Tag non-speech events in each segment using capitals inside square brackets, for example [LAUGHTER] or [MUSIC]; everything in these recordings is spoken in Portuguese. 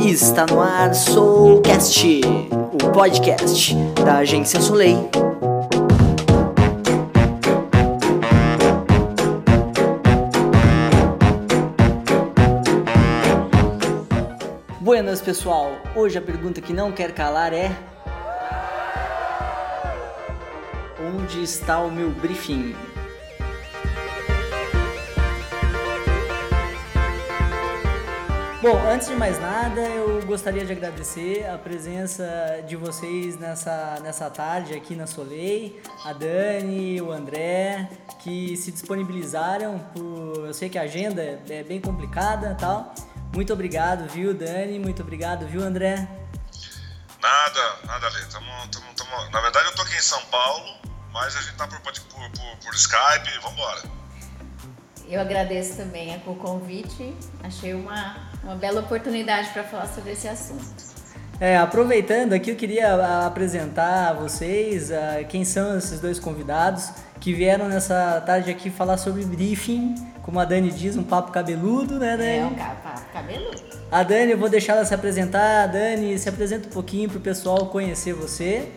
Está no ar Soulcast, o podcast da agência Soleil. Buenas pessoal, hoje a pergunta que não quer calar é Onde está o meu briefing? Bom, antes de mais nada, eu gostaria de agradecer a presença de vocês nessa, nessa tarde aqui na Soleil, a Dani, o André, que se disponibilizaram por. Eu sei que a agenda é bem complicada tal. Muito obrigado, viu, Dani? Muito obrigado, viu, André? Nada, nada, Lê. Tamo, tamo, tamo... Na verdade, eu tô aqui em São Paulo, mas a gente tá por, por, por, por Skype. Vambora. Eu agradeço também o convite. Achei uma uma bela oportunidade para falar sobre esse assunto. É, aproveitando aqui, eu queria ah, apresentar a vocês uh, quem são esses dois convidados que vieram nessa tarde aqui falar sobre briefing, como a Dani diz, um papo cabeludo, né, Dani? É, um papo cabeludo. A Dani, eu vou deixar ela se apresentar. Dani, se apresenta um pouquinho para o pessoal conhecer você.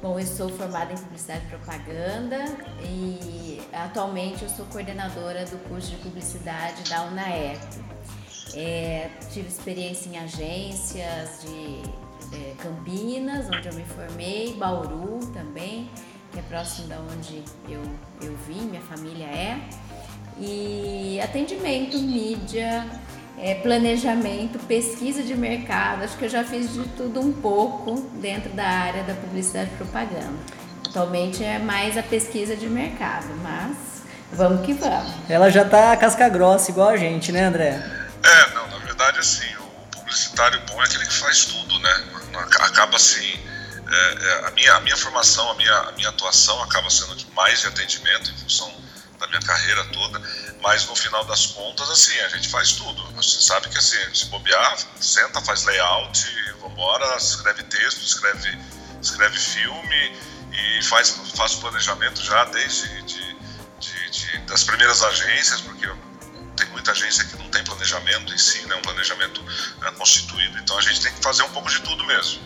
Bom, eu sou formada em Publicidade e Propaganda e atualmente eu sou coordenadora do curso de Publicidade da UNAEP. É, tive experiência em agências de é, Campinas, onde eu me formei, Bauru também, que é próximo da onde eu, eu vim, minha família é. E atendimento, mídia, é, planejamento, pesquisa de mercado, acho que eu já fiz de tudo um pouco dentro da área da publicidade e propaganda. Atualmente é mais a pesquisa de mercado, mas vamos que vamos. Ela já tá casca grossa igual a gente, né, André? É, não, na verdade, assim, o publicitário bom é aquele que faz tudo, né? Acaba assim. É, é, a, minha, a minha formação, a minha, a minha atuação acaba sendo mais de atendimento em função da minha carreira toda, mas no final das contas, assim, a gente faz tudo. Você sabe que assim, se bobear, senta, faz layout, vambora, escreve texto, escreve, escreve filme e faz, faz planejamento já desde de, de, de, das primeiras agências, porque muita agência que não tem planejamento em si, né, um planejamento né, constituído. Então a gente tem que fazer um pouco de tudo mesmo.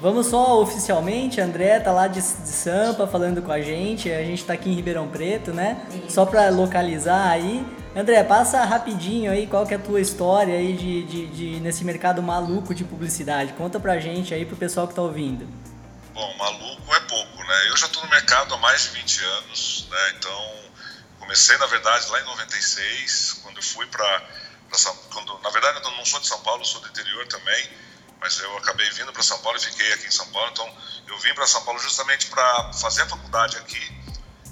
Vamos só oficialmente, André tá lá de, de Sampa falando com a gente, a gente tá aqui em Ribeirão Preto, né? Só para localizar aí. André, passa rapidinho aí qual que é a tua história aí de, de, de, nesse mercado maluco de publicidade. Conta pra gente aí pro pessoal que tá ouvindo. Bom, maluco é pouco, né? Eu já tô no mercado há mais de 20 anos, né? Então comecei, na verdade, lá em 96, quando eu fui para quando na verdade eu não sou de São Paulo, sou do interior também, mas eu acabei vindo para São Paulo e fiquei aqui em São Paulo. Então eu vim para São Paulo justamente para fazer a faculdade aqui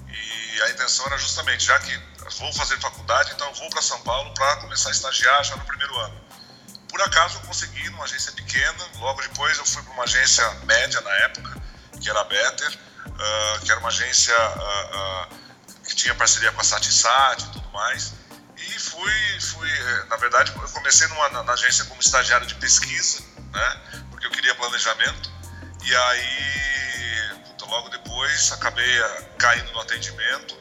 e a intenção era justamente já que vou fazer faculdade, então vou para São Paulo para começar a estagiar já no primeiro ano. Por acaso eu consegui numa agência pequena, logo depois eu fui para uma agência média na época, que era a Better, uh, que era uma agência uh, uh, que tinha parceria com a Satisat e tudo mais. E fui, fui eh, na verdade, eu comecei numa, na, agência como estagiário de pesquisa, né? Porque eu queria planejamento. E aí, logo depois, acabei eh, caindo no atendimento.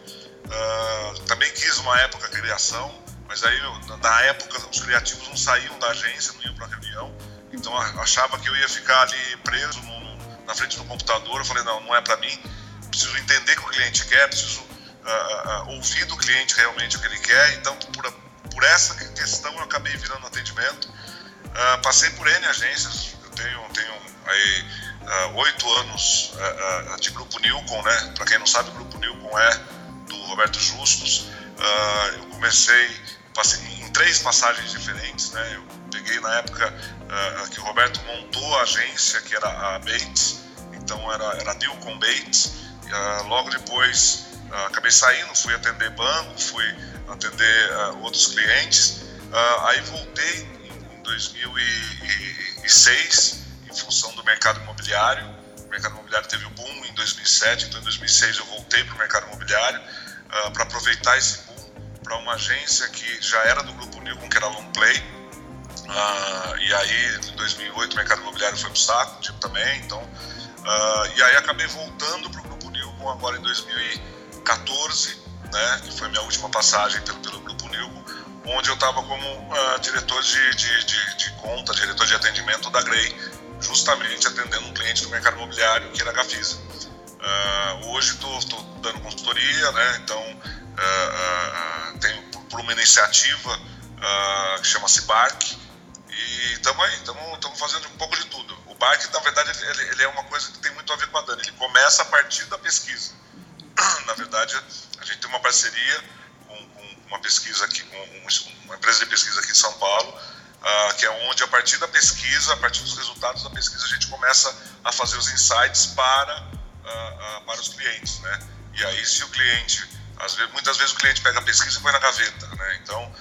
Uh, também quis uma época criação, mas aí, na época, os criativos não saíam da agência, não iam para reunião. Então, achava que eu ia ficar ali preso no, na frente do computador. Eu falei, não, não é para mim. Preciso entender o que o cliente quer, preciso uh, ouvir do cliente realmente o que ele quer. Então, por, por essa questão, eu acabei virando atendimento. Uh, passei por N agências, eu tenho, tenho aí oito anos de Grupo Nilcon, né? Para quem não sabe, o Grupo Nilcon é do Roberto Justus. eu comecei, passei em três passagens diferentes, né? Eu peguei na época que o Roberto montou a agência, que era a Bates, então era, era Nilcon Bates. logo depois Uh, acabei saindo, fui atender banco, fui atender uh, outros clientes. Uh, aí voltei em, em 2006 em função do mercado imobiliário. O mercado imobiliário teve um boom em 2007, então em 2006 eu voltei para o mercado imobiliário para aproveitar esse boom para uma agência que já era do grupo Nilcon, que era a Longplay. Uh, e aí, em 2008, o mercado imobiliário foi para o saco, tipo, também. Então, uh, e aí acabei voltando para o grupo Nilcon agora em 2014, né, que foi minha última passagem pelo, pelo Grupo Nilco, onde eu estava como uh, diretor de, de, de, de, conta, diretor de atendimento da Grey, justamente atendendo um cliente do mercado imobiliário que era a Gafisa. Uh, hoje estou dando consultoria, né? então uh, tenho por uma iniciativa que chama-se BARC e estamos aí, estamos fazendo um pouco de tudo. O BARC, na verdade, ele, ele é uma coisa que tem muito a ver com a Dani, ele começa a partir da pesquisa. Na verdade, a gente tem uma parceria uma pesquisa aqui, uma empresa de pesquisa aqui de São Paulo, uh, que é onde a partir da pesquisa, a partir dos resultados da pesquisa, a gente começa a fazer os insights para, uh, uh, para os clientes, né? E aí se o cliente, vezes, muitas vezes o cliente pega a pesquisa e põe na gaveta, né? Então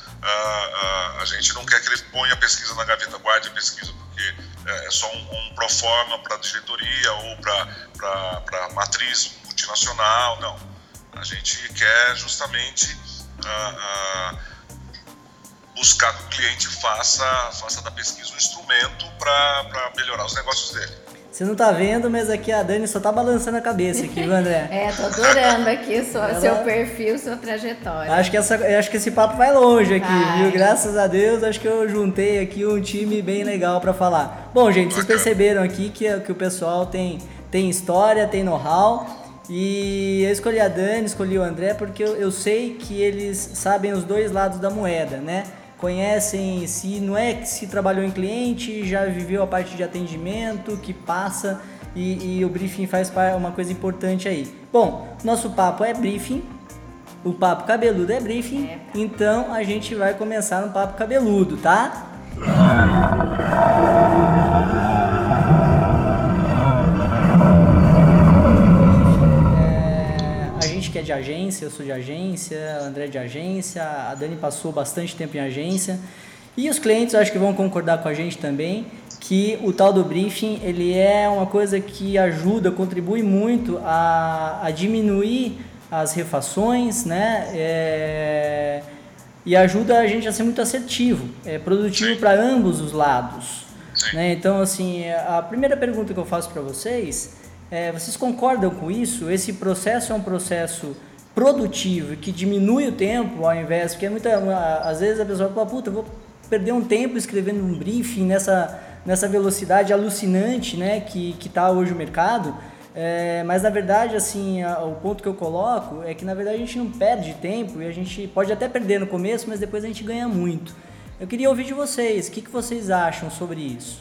a gente não quer que ele ponha a pesquisa na gaveta, guarde a pesquisa, porque é, é só um, um pro forma para diretoria ou para matriz multinacional, não. A gente quer justamente buscar que o cliente faça, faça da pesquisa um instrumento para melhorar os negócios dele. Você não tá vendo, mas aqui a Dani só tá balançando a cabeça aqui, André. [LAUGHS] é, tô adorando aqui sua, Ela... seu perfil, sua trajetória. Acho que, essa, acho que esse papo vai longe aqui, vai. viu? Graças a Deus, acho que eu juntei aqui um time bem legal para falar. Bom, gente, vocês perceberam aqui que, que o pessoal tem, tem história, tem know-how. E eu escolhi a Dani, escolhi o André porque eu, eu sei que eles sabem os dois lados da moeda, né? Conhecem se não é que se trabalhou em cliente, já viveu a parte de atendimento, que passa e, e o briefing faz uma coisa importante aí. Bom, nosso papo é briefing, o papo cabeludo é briefing, é. então a gente vai começar no papo cabeludo, tá? De agência, eu sou de agência, André de agência, a Dani passou bastante tempo em agência. E os clientes acho que vão concordar com a gente também que o tal do briefing ele é uma coisa que ajuda, contribui muito a, a diminuir as refações, né? É, e ajuda a gente a ser muito assertivo, é produtivo para ambos os lados. Né? Então, assim, a primeira pergunta que eu faço para vocês é, vocês concordam com isso? Esse processo é um processo produtivo que diminui o tempo ao invés, porque muita, às vezes a pessoa fala, puta, eu vou perder um tempo escrevendo um briefing nessa, nessa velocidade alucinante né, que está hoje o mercado. É, mas na verdade, assim, a, o ponto que eu coloco é que na verdade a gente não perde tempo e a gente pode até perder no começo, mas depois a gente ganha muito. Eu queria ouvir de vocês, o que, que vocês acham sobre isso?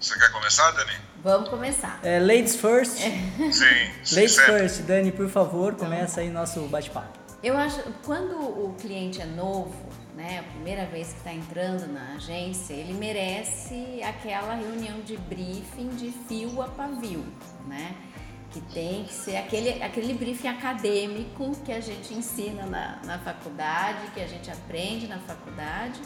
Você quer começar, Dani? Vamos começar. É, ladies first. Sim. ladies sempre. first. Dani, por favor, começa aí nosso bate-papo. Eu acho, quando o cliente é novo, né, a primeira vez que está entrando na agência, ele merece aquela reunião de briefing de fio a pavio, né? Que tem que ser aquele, aquele briefing acadêmico que a gente ensina na, na faculdade, que a gente aprende na faculdade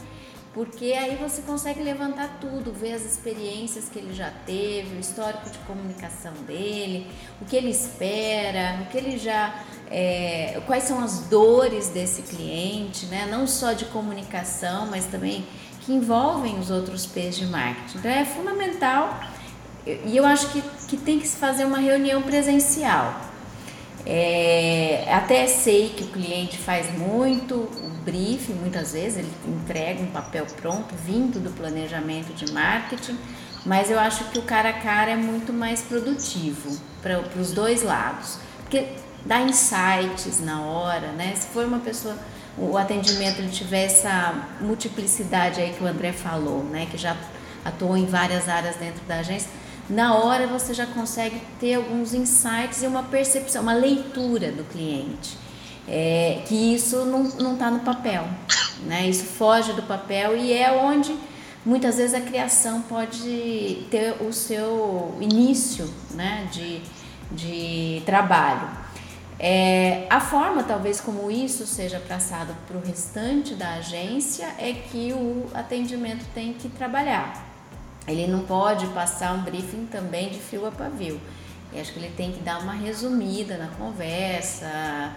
porque aí você consegue levantar tudo, ver as experiências que ele já teve, o histórico de comunicação dele, o que ele espera, o que ele já. É, quais são as dores desse cliente, né? não só de comunicação, mas também que envolvem os outros P's de marketing. Então é fundamental e eu acho que, que tem que se fazer uma reunião presencial. É, até sei que o cliente faz muito o briefing, muitas vezes ele entrega um papel pronto, vindo do planejamento de marketing, mas eu acho que o cara a cara é muito mais produtivo para os dois lados, porque dá insights na hora, né? Se for uma pessoa, o atendimento ele tiver essa multiplicidade aí que o André falou, né? Que já atuou em várias áreas dentro da agência na hora você já consegue ter alguns insights e uma percepção, uma leitura do cliente. É, que isso não está no papel, né? Isso foge do papel e é onde muitas vezes a criação pode ter o seu início, né? De, de trabalho. É, a forma, talvez, como isso seja passado para o restante da agência é que o atendimento tem que trabalhar. Ele não pode passar um briefing também de fio a pavio. Eu acho que ele tem que dar uma resumida na conversa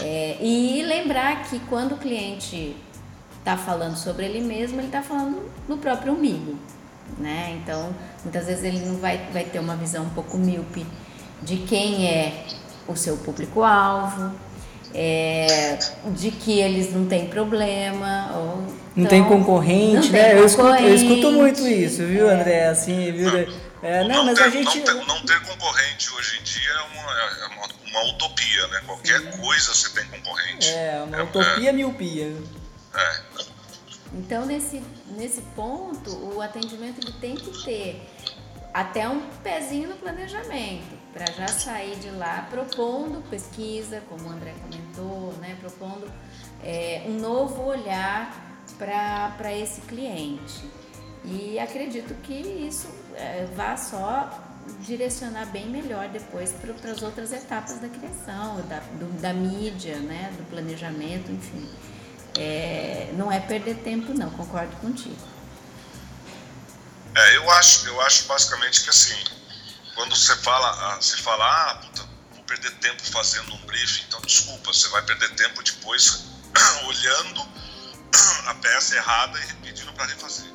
é, e lembrar que quando o cliente está falando sobre ele mesmo, ele está falando no próprio umbigo. Né? Então, muitas vezes ele não vai, vai ter uma visão um pouco míope de quem é o seu público-alvo, é, de que eles não têm problema. Ou, não então, tem concorrente, não né? Tem eu, escuto, eu, escuto, muito isso, viu, André? Assim, viu? É, não, não, mas ter, a gente. Não ter, não ter, concorrente hoje em dia é uma, é uma, uma utopia, né? Qualquer Sim. coisa você tem concorrente. É, uma é, utopia é, miopia. É. Então, nesse, nesse ponto, o atendimento ele tem que ter até um pezinho no planejamento, para já sair de lá propondo pesquisa, como o André comentou, né, propondo é, um novo olhar para esse cliente. E acredito que isso é, vá só direcionar bem melhor depois para as outras etapas da criação, da, do, da mídia, né, do planejamento, enfim. É, não é perder tempo não, concordo contigo. É, eu acho, eu acho basicamente que assim, quando você fala, ah, se fala, ah, puta, vou perder tempo fazendo um briefing, então desculpa, você vai perder tempo depois [COUGHS] olhando [COUGHS] a peça errada e pedindo para refazer.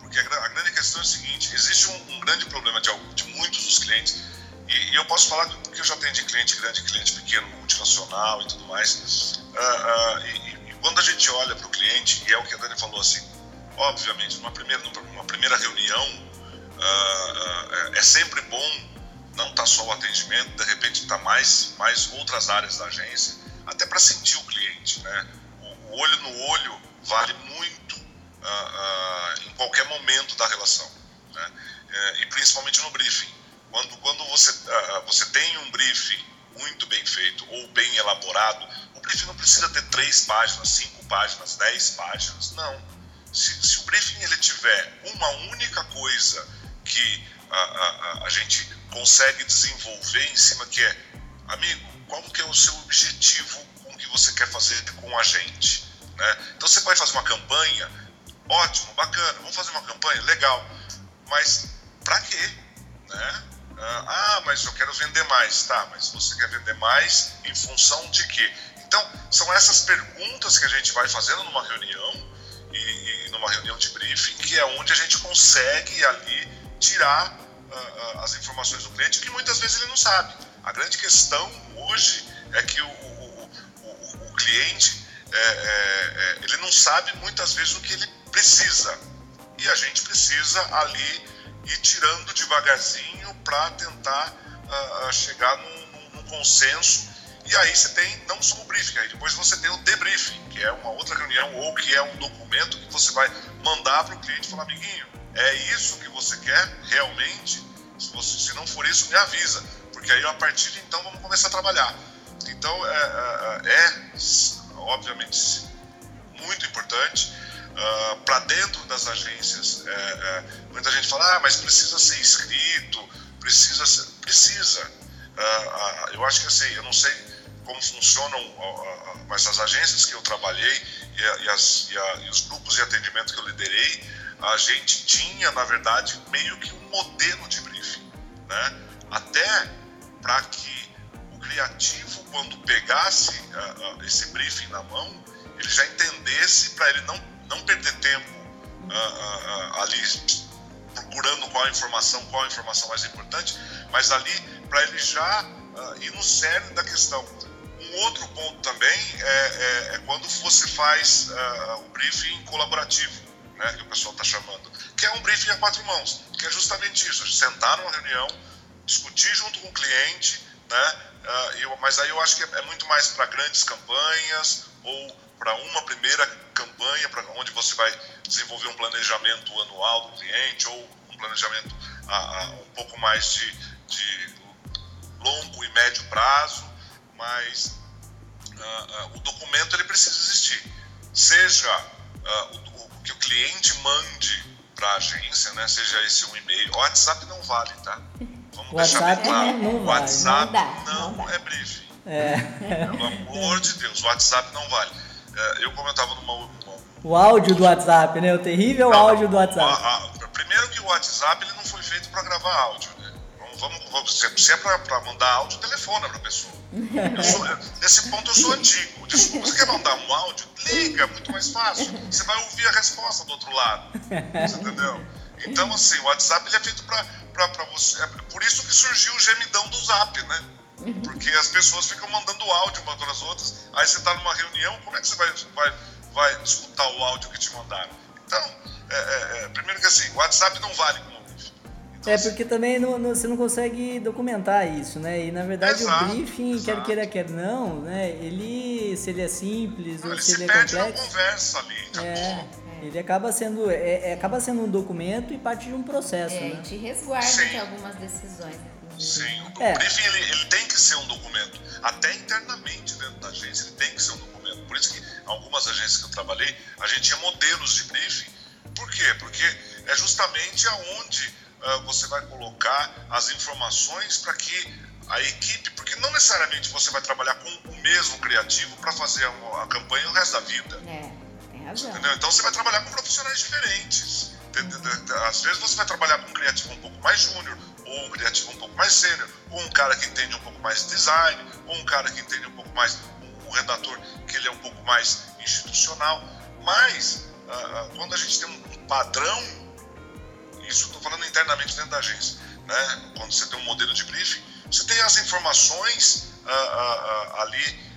Porque a, grande questão é o seguinte, existe um, um grande problema de, de, muitos dos clientes, e, e, eu posso falar que eu já atendi cliente grande, cliente pequeno, multinacional e tudo mais, uh, uh, e, e, quando a gente olha para o cliente, e é o que a Dani falou assim, obviamente, numa primeira, numa primeira reunião, uh, uh, é sempre bom não estar tá só o atendimento, de repente estar tá mais, mais outras áreas da agência, até para sentir o cliente. Né? O, o, olho no olho vale muito uh, em qualquer momento da relação, né? e principalmente no briefing. Quando, quando você, você tem um briefing muito bem feito ou bem elaborado, o briefing não precisa ter três páginas, cinco páginas, dez páginas, não se, se o briefing ele tiver uma única coisa que a, a, a gente consegue desenvolver em cima que é, amigo, qual que é o seu objetivo com o que você quer fazer com a gente? Né? Então você vai fazer uma campanha, ótimo, bacana, vamos fazer uma campanha, legal, mas para quê? Né? Ah, mas eu quero vender mais, tá? Mas você quer vender mais em função de quê? Então são essas perguntas que a gente vai fazendo numa reunião e, e numa reunião de briefing, que é onde a gente consegue ali tirar uh, as informações do cliente que muitas vezes ele não sabe. A grande questão hoje é que o, o, o, o cliente é, é, é, ele não sabe muitas vezes o que ele precisa e a gente precisa ali ir tirando devagarzinho para tentar uh, chegar num, num consenso e aí você tem não só o briefing, aí depois você tem o debriefing, que é uma outra reunião ou que é um documento que você vai mandar para o cliente e falar, amiguinho, é isso que você quer realmente? Se, você, se não for isso, me avisa, porque aí a partir de então vamos começar a trabalhar. Então é, é, é, obviamente muito importante. Uh, ah, para dentro das agências, é, é, muita gente fala, ah, mas precisa ser inscrito, precisa ser, precisa. Uh, eu acho que assim, eu não sei como funcionam mas as agências que eu trabalhei e, as, e, a, e os grupos de atendimento que eu liderei, a gente tinha, na verdade, meio que um modelo de briefing, né? Até para que o criativo, quando pegasse uh, uh, esse briefing na mão, ele já entendesse para ele não, não perder tempo uh, ali procurando qual a informação, qual a informação mais importante, mas ali para ele já ir no cerne da questão um outro ponto também é, é, é quando você faz o briefing colaborativo, né, que o pessoal está chamando, que é um briefing a quatro mãos, que é justamente isso, sentar numa reunião, discutir junto com o cliente, né, uh, eu, mas aí eu acho que é, é muito mais para grandes campanhas ou para uma primeira campanha, para onde você vai desenvolver um planejamento anual do cliente ou um planejamento uh, um pouco mais de, de longo e médio prazo, mas o documento ele precisa existir. Seja o, que o cliente mande para a agência, né? seja esse um e-mail. O WhatsApp não vale, tá? Vamos WhatsApp deixar bem claro. Não, não WhatsApp não, não, não é briefing. É. Pelo amor de Deus, o WhatsApp não vale. É, eu comentava numa, numa, O áudio do WhatsApp, né? O terrível não, áudio do WhatsApp. A, a, primeiro que o WhatsApp ele não foi feito para gravar áudio? Vamos, vamos, se é para mandar áudio, telefona para a pessoa. Sou, nesse ponto eu sou antigo. Desculpa, você quer mandar um áudio? Liga, muito mais fácil. Você vai ouvir a resposta do outro lado. Você entendeu? Então, assim, o WhatsApp ele é feito para você. É por isso que surgiu o gemidão do Zap, né? Porque as pessoas ficam mandando áudio umas para as outras, aí você está numa reunião, como é que você vai, vai, vai escutar o áudio que te mandaram? Então, é, é, é, primeiro que assim, o WhatsApp não vale como é, porque também não, não, você não consegue documentar isso, né? E na verdade exato, o briefing, exato. quer queira, quer não, né? Ele, se ele é simples não, ou se, se ele é complexo. Na conversa ali, é, ele acaba sendo, é, é, acaba sendo um documento e parte de um processo. É, né? te resguarda Sim. de algumas decisões. Sim, o é. briefing ele, ele, tem que ser um documento, até internamente dentro da agência ele tem que ser um documento. Por isso que algumas agências que eu trabalhei, a gente tinha modelos de briefing. Por quê? Porque é justamente aonde você vai colocar as informações para que a equipe, porque não necessariamente você vai trabalhar com o mesmo criativo para fazer a, a, campanha o resto da vida. É, tem razão. Entendeu? Então você vai trabalhar com profissionais diferentes. Às vezes você vai trabalhar com um criativo um pouco mais júnior, ou um criativo um pouco mais sênior, ou um cara que entende um pouco mais de design, ou um cara que entende um pouco mais, um, um redator que ele é um pouco mais institucional. Mas, uh, quando a gente tem um padrão, isso estou falando internamente dentro da agência, né? quando você tem um modelo de briefing, você tem as informações uh, uh, ali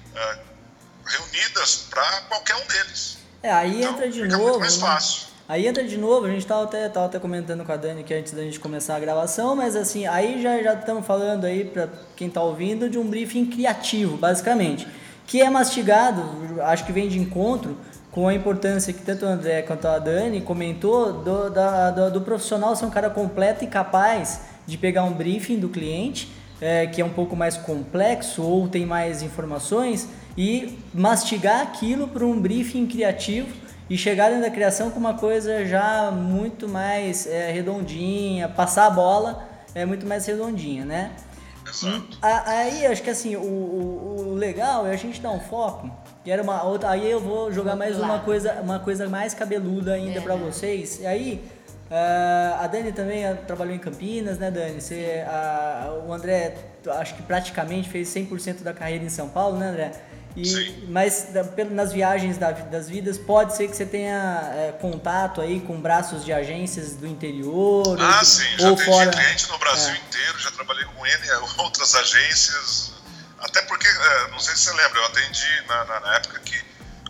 reunidas para qualquer um deles. É, aí então, entra de novo. Mais né? fácil. Aí entra de novo, a gente estava até, tava até comentando com a Dani que antes da gente começar a gravação, mas assim, aí já já estamos falando aí para quem está ouvindo de um briefing criativo, basicamente, que é mastigado, acho que vem de encontro com a importância que tanto o André quanto a Dani comentou do, da, do, do profissional ser um cara completo e capaz de pegar um briefing do cliente, é, que é um pouco mais complexo ou tem mais informações, e mastigar aquilo para um briefing criativo e chegar dentro da criação com uma coisa já muito mais é, redondinha, passar a bola é muito mais redondinha, né? Exato. Aí acho que assim, o, o, o, legal é a gente dar um foco. E era uma outra. Aí eu vou jogar mais uma coisa, uma coisa mais cabeluda ainda é. para vocês. E aí, uh, a Dani também trabalhou em Campinas, né, Dani? Você, uh, o André, acho que praticamente fez 100% da carreira em São Paulo, né, André? E, mas nas viagens das vidas pode ser que você tenha é, contato aí com braços de agências do interior ah ou, sim já ou fora cliente no Brasil é. inteiro já trabalhei com ele outras agências até porque é, não sei se você lembra eu atendi na, na, na época que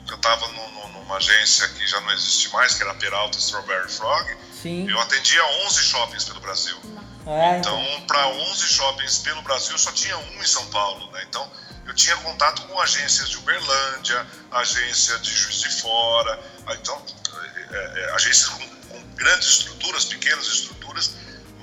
eu estava numa agência que já não existe mais que era Peralta Strawberry Frog sim. eu atendia 11 shoppings pelo Brasil é, então, então. para 11 shoppings pelo Brasil só tinha um em São Paulo né então eu tinha contato com agências de Uberlândia, agência de Juiz de Fora, então, é, é, agências com, com, grandes estruturas, pequenas estruturas,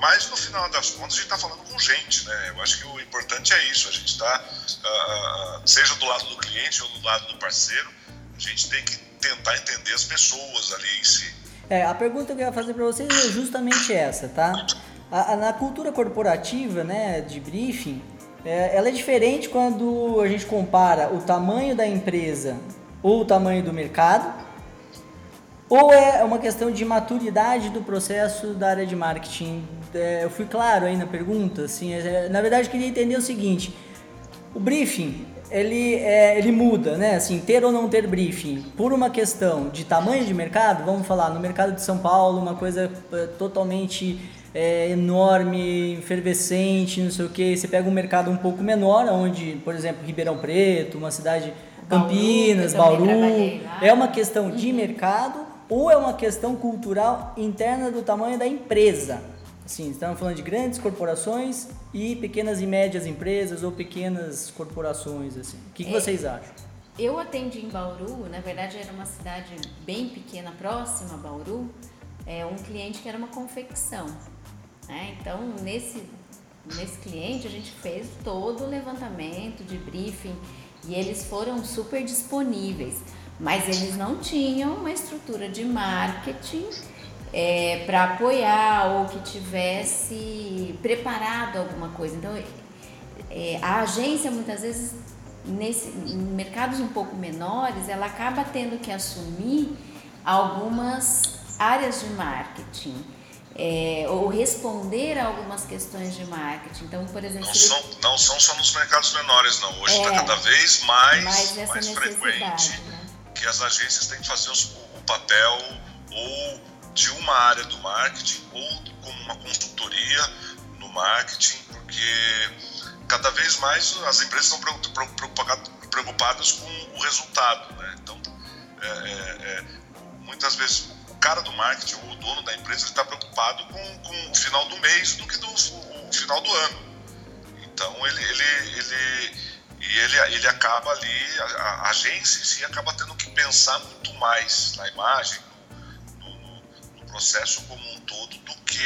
mas no final das contas a gente está falando com gente, né? Eu acho que o importante é isso, a gente está, uh, uh, seja do lado do cliente ou do lado do parceiro, a gente tem que tentar entender as pessoas ali em si. É, a pergunta que eu ia fazer para vocês é justamente essa, tá? A, a, na cultura corporativa, né, de briefing, é, ela é diferente quando a gente compara o tamanho da empresa ou o tamanho do mercado, ou é uma questão de maturidade do processo da área de marketing. É, eu fui claro aí na pergunta, assim, é, na verdade eu queria entender o seguinte, o briefing ele, é, ele muda, né? Assim, ter ou não ter briefing por uma questão de tamanho de mercado, vamos falar, no mercado de São Paulo, uma coisa é, totalmente é, enorme, efervescente, não sei o que. Você pega um mercado um pouco menor, onde, por exemplo, Ribeirão Preto, uma cidade Campinas, Bauru, é uma questão de uhum. mercado ou é uma questão cultural interna do tamanho da empresa? Sim, estamos falando de grandes corporações e pequenas e médias empresas ou pequenas corporações, assim. O que, que é, vocês acham? Eu atendi em Bauru, na verdade era uma cidade bem pequena, próxima a Bauru, é um cliente que era uma confecção. Né? Então, nesse, nesse cliente, a gente fez todo o levantamento de briefing e eles foram super disponíveis, mas eles não tinham uma estrutura de marketing é, para apoiar ou que tivesse preparado alguma coisa. Então, é, a agência muitas vezes, nesse, em mercados um pouco menores, ela acaba tendo que assumir algumas áreas de marketing é, ou responder a algumas questões de marketing. Então, por exemplo, não, são, não são só nos mercados menores, não. Hoje está é, cada vez mais, mais, mais frequente né? que as agências têm que fazer os, o papel ou de uma área do marketing ou como uma consultoria no marketing, porque cada vez mais as empresas estão preocupadas com o resultado. Né? Então, é, é, é, muitas vezes o cara do marketing ou o dono da empresa está preocupado com, com, o final do mês do que do o final do ano. Então ele, ele, ele, e ele, ele acaba ali, a, a agência em si acaba tendo que pensar muito mais na imagem, processo como um todo, do que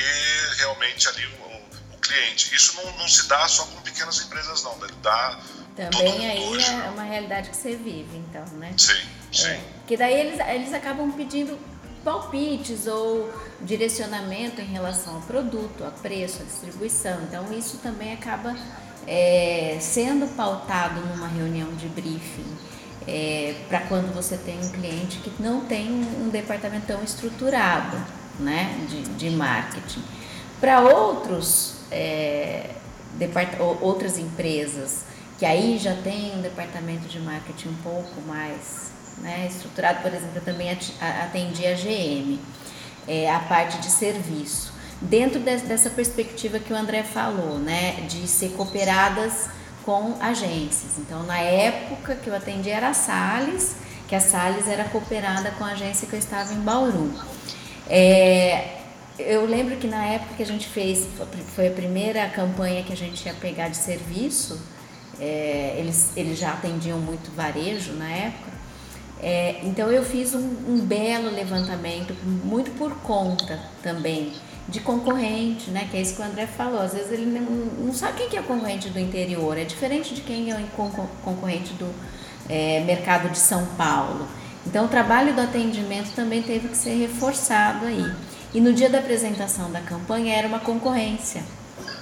realmente ali o, o cliente. Isso não, não, se dá só com pequenas empresas, não, ele dá. Também aí hoje, é uma realidade que você vive, então, né? Sim, sim. É, que daí eles, eles acabam pedindo palpites ou direcionamento em relação ao produto, a preço, a distribuição. Então isso também acaba é, sendo pautado numa reunião de briefing. É, para quando você tem um cliente que não tem um departamento tão estruturado né, de, de marketing. Para outros é, outras empresas que aí já tem um departamento de marketing um pouco mais né, estruturado, por exemplo, eu também atendi a GM, é, a parte de serviço. Dentro de, dessa perspectiva que o André falou, né, de ser cooperadas com agências. Então, na época que eu atendi era a Salles, que a Salles era cooperada com a agência que eu estava em Bauru. É, eu lembro que na época que a gente fez, foi a primeira campanha que a gente ia pegar de serviço, é, eles, eles já atendiam muito varejo na época, é, então eu fiz um, um, belo levantamento, muito por conta também de concorrente, né? Que é isso que o André falou. Às vezes ele não, não sabe quem que é o concorrente do interior, é diferente de quem é o concorrente do é, mercado de São Paulo. Então o trabalho do atendimento também teve que ser reforçado aí. E no dia da apresentação da campanha era uma concorrência.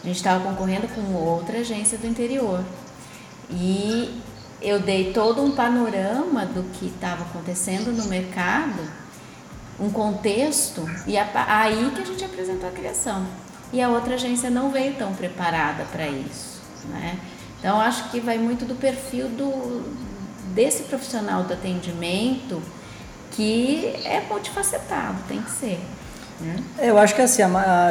A gente estava concorrendo com outra agência do interior. E eu dei todo um panorama do que estava acontecendo no mercado, um contexto, e aí que a gente apresentou a criação. E a outra agência não veio tão preparada para isso. Né? Então, acho que vai muito do perfil do, desse profissional do atendimento que é multifacetado, tem que ser. Né? É, eu acho que assim,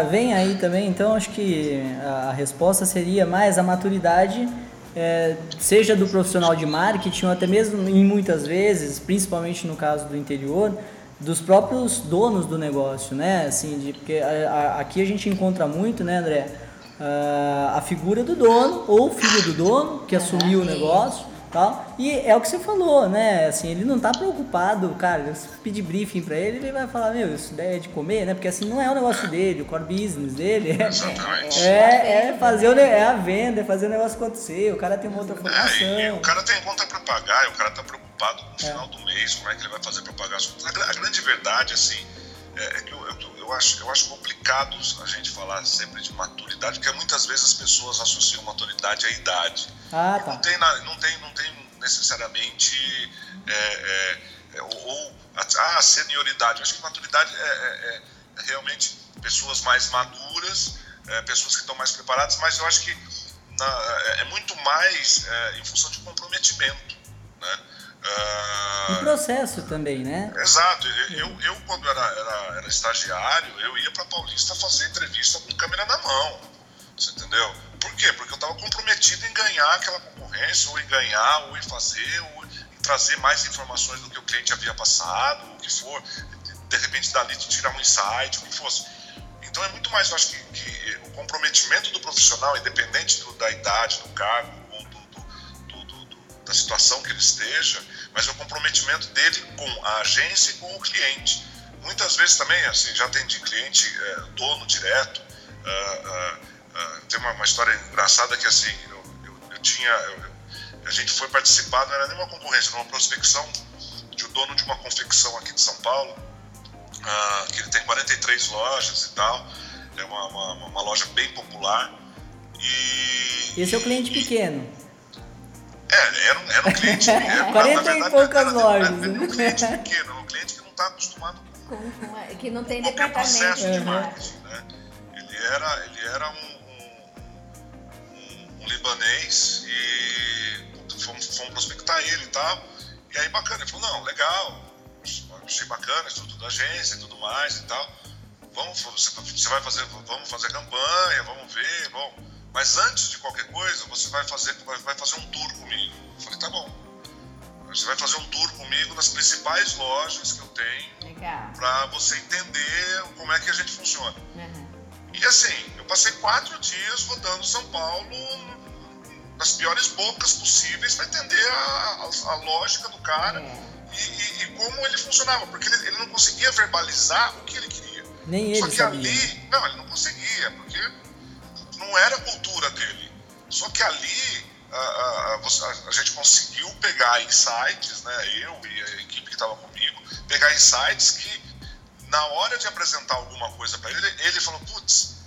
vem aí também, então acho que a resposta seria mais a maturidade é, seja do profissional de marketing ou até mesmo em muitas vezes, principalmente no caso do interior, dos próprios donos do negócio, né? Assim, de, porque a, a, aqui a gente encontra muito, né, André? a figura do dono ou filho do dono que assumiu o negócio tal. E é o que você falou, né? Assim, ele não tá preocupado, cara, se pedir briefing para ele, ele vai falar, meu, isso daí é de comer, né? Porque assim, não é o negócio dele, o core business dele é, é, é fazer o, é a venda, é fazer o negócio acontecer, o cara tem uma outra formação. É, e, e o cara tem conta para pagar, e o cara tá preocupado com o é. final do mês, como é que ele vai fazer para pagar as contas. A, a grande verdade, assim, é, é que eu, eu, eu, acho, eu acho complicado a gente falar sempre de maturidade, porque muitas vezes as pessoas associam maturidade à idade. Ah, tá. Não tem, não tem, não tem necessariamente é, é, é ou, a, a senioridade. Eu acho que maturidade é, é, é realmente pessoas mais maduras, pessoas que estão mais preparadas, mas eu acho que na, é muito mais em função de comprometimento, né? Uh, processo também, né? Exato. Eu, eu quando era, era, era estagiário, eu ia para Paulista fazer entrevista com câmera na mão. Você entendeu? Por quê? Porque eu estava comprometido em ganhar aquela concorrência, ou em ganhar, ou em fazer, ou em trazer mais informações do que o cliente havia passado, o que for. De repente, dali tirar um insight, o que fosse. Então, é muito mais, eu acho que, que o comprometimento do profissional, independente do, da idade, do cargo, da situação que ele esteja, mas o comprometimento dele com a agência e com o cliente. Muitas vezes também, assim, já atendi cliente, é, dono direto, uh, uh, Uh, tem uma, uma, história engraçada que assim, eu, eu, eu tinha. Eu, a gente foi participar, não era nenhuma concorrência, era uma prospecção de um dono de uma confecção aqui de São Paulo, que ele tem 43 lojas e tal. É uma, uma, uma loja bem popular. E. Esse é o cliente pequeno. É, era um, era um cliente. [LAUGHS] Era, 40 verdade, e poucas era, lojas. Era, era um cliente pequeno, um cliente que não está acostumado com, com, que não tem departamento. processo de marketing. Né? Ele era, ele era um um libanês e fomos, fomos prospectar ele e tal. E aí bacana, ele falou, não, legal, achei bacana, estudo da agência e tudo mais e tal. Vamos, você vai fazer, vamos fazer campanha, vamos ver, bom, mas antes de qualquer coisa, você vai fazer, vai fazer um tour comigo. Eu falei, tá bom. Você vai fazer um tour comigo nas principais lojas que eu tenho para você entender como é que a gente funciona. Uhum. E assim, eu passei quatro dias rodando São Paulo nas piores bocas possíveis para entender a, a, a, lógica do cara é. e, e, e, como ele funcionava, porque ele, ele, não conseguia verbalizar o que ele queria. Nem ele Só que sabia. ali, não, ele não conseguia, porque não era a cultura dele. Só que ali a, a, a, gente conseguiu pegar insights, né, eu e a equipe que estava comigo, pegar insights que na hora de apresentar alguma coisa para ele, ele falou, putz,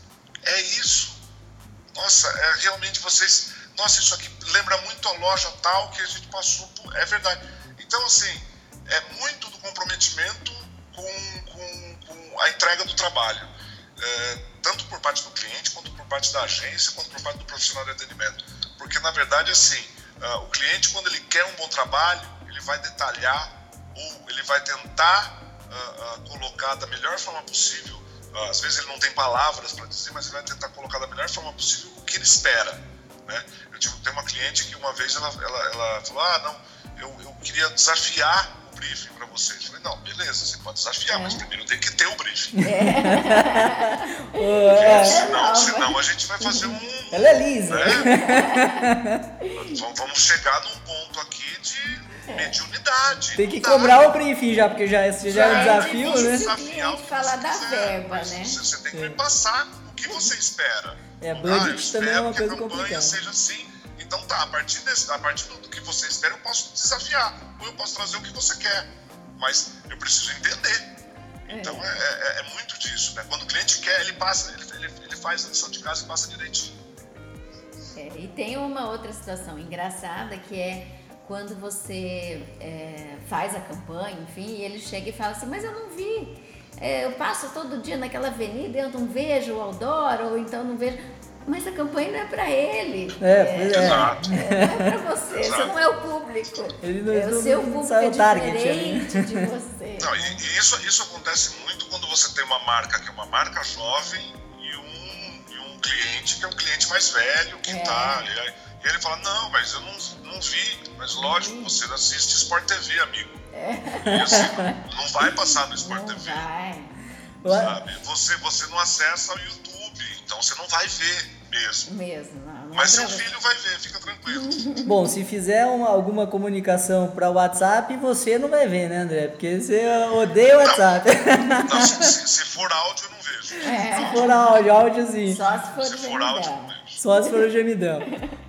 é isso. Nossa, é realmente vocês, nossa, isso aqui lembra muito a loja tal que a gente passou por, é verdade. Então, assim, é muito do comprometimento com, com, com a entrega do trabalho. É, tanto por parte do cliente, quanto parte da agência, quanto por parte do profissional de atendimento. Porque, na verdade, assim, uh, o cliente, quando ele quer um bom trabalho, ele vai detalhar ou ele vai tentar uh, uh, colocar da melhor forma possível. às vezes ele não tem palavras para dizer, mas ele vai tentar colocar da melhor forma possível o que ele espera. Né? Eu tive, tem uma cliente que uma vez ela, ela, ela falou: Ah, não, eu, eu queria desafiar briefing para vocês. Eu falei: Não, beleza, você pode desafiar, é. mas primeiro tem que ter o briefing. É. senão, senão a gente vai fazer um. Ela é lisa. Né? vamos chegar num ponto aqui de mediunidade. Tem que cobrar o briefing já, porque já, já, já é um desafio, é né? Desafiar falar da verba, né? Você, você tem que me passar o que você espera. É, budget ah, também é uma coisa complicada. que a campanha seja assim. Então tá, a partir, desse, a partir do que você espera, eu posso desafiar. Ou eu posso trazer o que você quer. Mas eu preciso entender. Então é, é, é muito disso, né? Quando o cliente quer, ele passa, ele, ele, ele faz a lição de casa e passa direitinho. É, e tem uma outra situação engraçada que é quando você é, faz a campanha, enfim, e ele chega e fala assim, mas eu não vi. É, eu passo todo dia naquela avenida e eu não vejo o outdoor, ou então não vejo. Mas a campanha não é para ele. É, é, é. Exato. É, não é para você, você não é o público. Ele não, é, o seu público é diferente de você. Não, e, e, isso, isso acontece muito quando você tem uma marca que é uma marca jovem e um, e um cliente que é um cliente mais velho, que está é. ali e ele fala, não, mas eu não, não vi. Mas lógico, você assiste Sport TV, amigo. É. Assim, não vai passar no Sport não TV. Vai. Sabe? Você, você não acessa o YouTube, então você não vai ver mesmo. Mesmo, não, não Mas seu filho vai ver, fica tranquilo. [LAUGHS] Bom, se fizer uma, alguma comunicação para o WhatsApp, você não vai ver, né, André? Porque você odeia o WhatsApp. [LAUGHS] Não, não se, se, for áudio, eu não vejo. É. Se for áudio, áudio sim. Só se for, se for áudio, não vejo. Só se for o gemidão.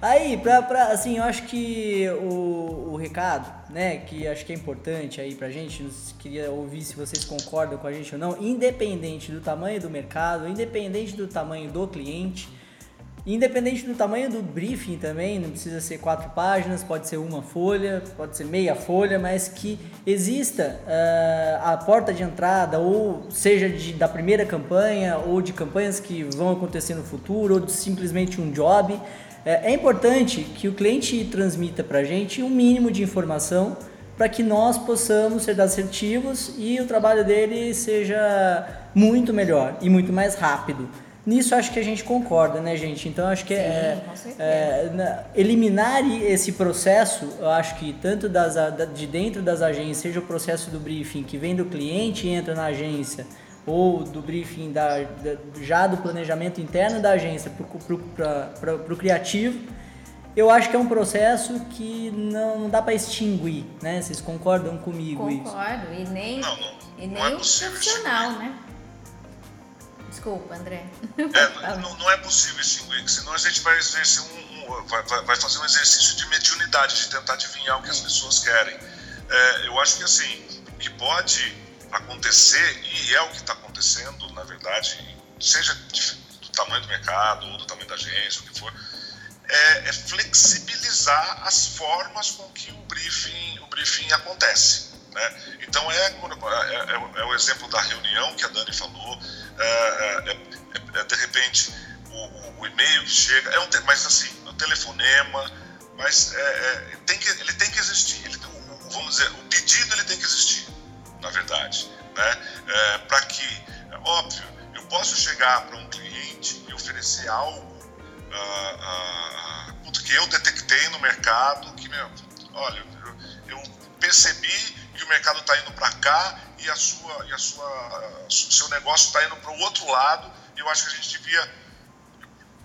Aí, pra, pra, assim, eu acho que o, o recado, né, que acho que é importante aí pra gente, queria ouvir se vocês concordam com a gente ou não, independente do tamanho do mercado, independente do tamanho do cliente, Independente do tamanho do briefing também, não precisa ser quatro páginas, pode ser uma folha, pode ser meia folha, mas que exista uh, a porta de entrada, ou seja de, da primeira campanha, ou de campanhas que vão acontecer no futuro, ou de simplesmente um job. É, é importante que o cliente transmita para a gente um mínimo de informação para que nós possamos ser assertivos e o trabalho dele seja muito melhor e muito mais rápido. Nisso acho que a gente concorda, né, gente? Então acho que Sim, é, é, eliminar esse processo, eu acho que tanto das, de dentro das agências, seja o processo do briefing que vem do cliente e entra na agência, ou do briefing da, da já do planejamento interno da agência para o criativo, eu acho que é um processo que não, não dá para extinguir, né? Vocês concordam comigo Concordo, isso? Concordo, e nem, não, não, e nem é o profissional, né? Desculpa, André. É, não, não, é possível extinguir, senão a gente vai exercer um, um vai, vai, fazer um exercício de mediunidade, de tentar adivinhar o que as pessoas querem. É, eu acho que assim, o que pode acontecer, e é o que está acontecendo, na verdade, seja do tamanho do mercado ou do tamanho da agência, o que for, é, é flexibilizar as formas com que o briefing, o briefing acontece. Né? Então, é, é, é, é, o exemplo da reunião que a Dani falou, é, é, é, é de repente o, o, e-mail que chega, é um, mas assim, o telefonema, mas tem que, ele tem que existir, ele, o, vamos dizer, o pedido ele tem que existir, na verdade, né? para que, óbvio, eu posso chegar para um cliente e oferecer algo uh, uh, que eu detectei no mercado que, meu, olha, eu, eu percebi que o mercado está indo para cá e a sua e a sua seu negócio está indo para o outro lado. E eu acho que a gente devia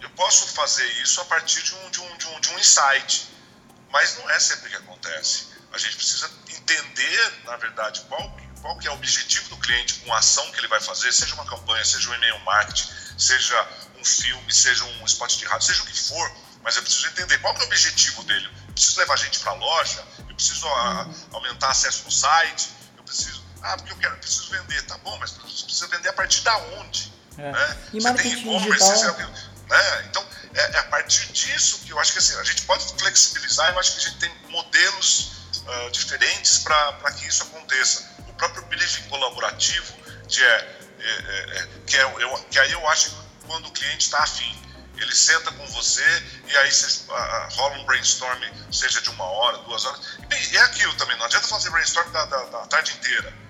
eu posso fazer isso a partir de um, de um, de um, de um insight. Mas não é sempre que acontece. A gente precisa entender na verdade qual qual que é o objetivo do cliente com a ação que ele vai fazer seja uma campanha seja um e-mail marketing seja um filme seja um spot de rádio seja o que for. Mas eu preciso entender qual é o objetivo dele preciso levar gente para a loja eu preciso a, aumentar acesso no site eu preciso ah, porque eu quero, eu preciso vender. Tá bom, mas você precisa vender a partir da onde? É. Né? E você tem e-commerce, né? Então, é, é, a partir disso que eu acho que assim, a gente pode flexibilizar, eu acho que a gente tem modelos uh, diferentes para que isso aconteça. O próprio briefing colaborativo, que, é, é, é, é que, é, eu, que aí eu acho que quando o cliente está afim, ele senta com você e aí você, uh, rola um brainstorm, seja de uma hora, duas horas. E é aquilo também, não adianta fazer brainstorm da, da, da tarde inteira.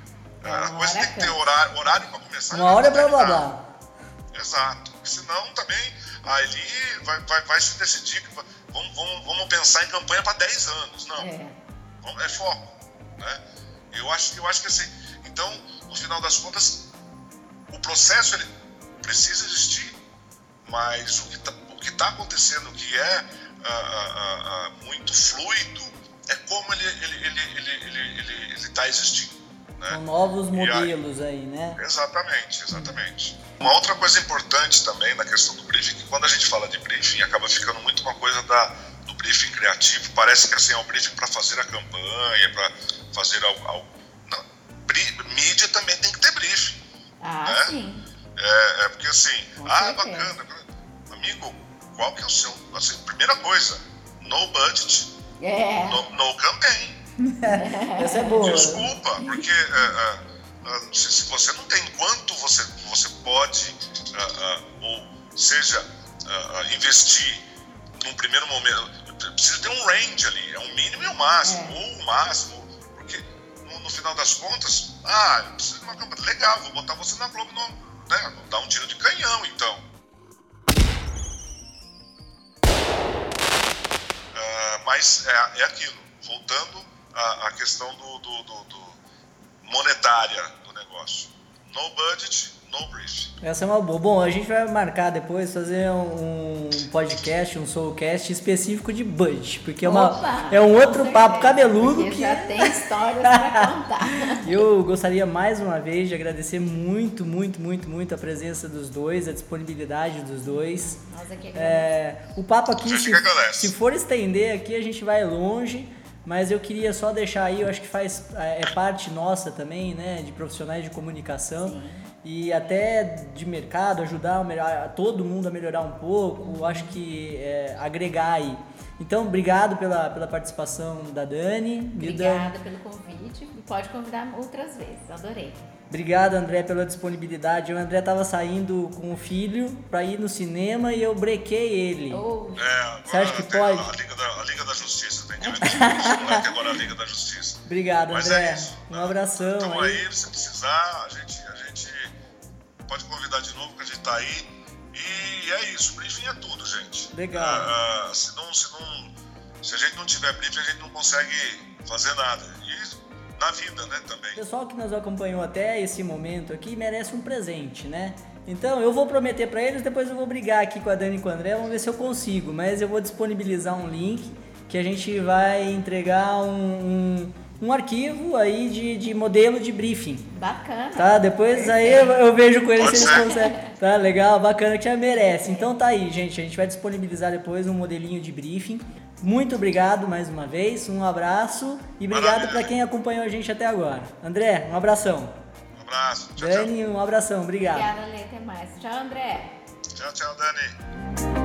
A coisa tem que ter horário, horário para começar. Uma hora é blá blá. Exato. Porque senão também ali vai, vai, vai se decidir que vamos, vamos, vamos pensar em campanha para 10 anos. Não. É. é foco. Né? Eu, acho, eu acho que assim. Então, no final das contas, o processo ele precisa existir, mas o que está tá acontecendo, que é uh, uh, uh, muito fluido, é como ele está ele, ele, ele, ele, ele, ele tá existindo. Né? Com novos modelos aí, aí, né? Exatamente, exatamente. Uma outra coisa importante também na questão do briefing, que quando a gente fala de briefing, acaba ficando muito uma coisa da, do briefing criativo. Parece que assim, é um briefing para fazer a campanha, para fazer algo. algo. Não, mídia também tem que ter briefing. Ah, né? sim. É, é, porque assim, Com ah, certeza. bacana. Amigo, qual que é o seu. Assim, primeira coisa, no budget, é. no, no campaign. [LAUGHS] Essa é boa. Desculpa, porque uh, uh, se, se, você não tem quanto você, você pode, uh, ou seja, investir num primeiro momento, precisa ter um range ali, é um mínimo e um máximo, é. ou o máximo, porque no, no, final das contas, ah, eu preciso de uma campanha, legal, vou botar você na Globo, no, né, vou dar um tiro de canhão então. mas é, é aquilo, voltando a, a questão do, do, do, do, monetária do negócio. No budget, no brief. Essa é uma boa. Bom, a gente vai marcar depois, fazer um podcast, um soulcast específico de budget, porque é, uma, é um outro papo cabeludo que já tem histórias para contar. [LAUGHS] Eu gostaria mais uma vez de agradecer muito, muito, muito, muito a presença dos dois, a disponibilidade dos dois. Nós aqui é, O papo aqui, se, se for estender aqui, a gente vai longe. Mas eu queria só deixar aí, eu acho que faz é, é parte nossa também, né, de profissionais de comunicação Sim. E até de mercado, ajudar a, todo mundo a melhorar um pouco, acho que é, agregar aí. Então, obrigado pela, pela participação da Dani. Obrigada pelo convite. Pode convidar outras vezes, adorei. Obrigado, André, pela disponibilidade. O André estava saindo com o filho para ir no cinema e eu brequei ele. Oh. É, Você acha que pode? A Liga da, a Liga da Justiça tem que ver agora a Liga da Justiça. Obrigado, Mas André. É isso, um né? abração. Então aí, aí, se precisar, a gente, a gente pode convidar de novo que a gente está aí. E é isso, briefing é tudo, gente. Legal. Ah, ah, se, não, se, não, se a gente não tiver briefing, a gente não consegue fazer nada. E na vida, né, também. O pessoal que nos acompanhou até esse momento aqui merece um presente, né? Então eu vou prometer para eles, depois eu vou brigar aqui com a Dani e com o André, vamos ver se eu consigo. Mas eu vou disponibilizar um link que a gente vai entregar um, um, um arquivo aí de, de modelo de briefing. Bacana. Tá? Depois aí eu, eu vejo com eles se eles conseguem. Tá legal, bacana que já merece. Então tá aí, gente. A gente vai disponibilizar depois um modelinho de briefing. Muito obrigado mais uma vez, um abraço e obrigado para quem acompanhou a gente até agora. André, um abração. Um abraço. Tchau, Dani, tchau. um abração. Obrigado. Obrigada, Lê. Até mais. Tchau, André. Tchau, tchau, Dani.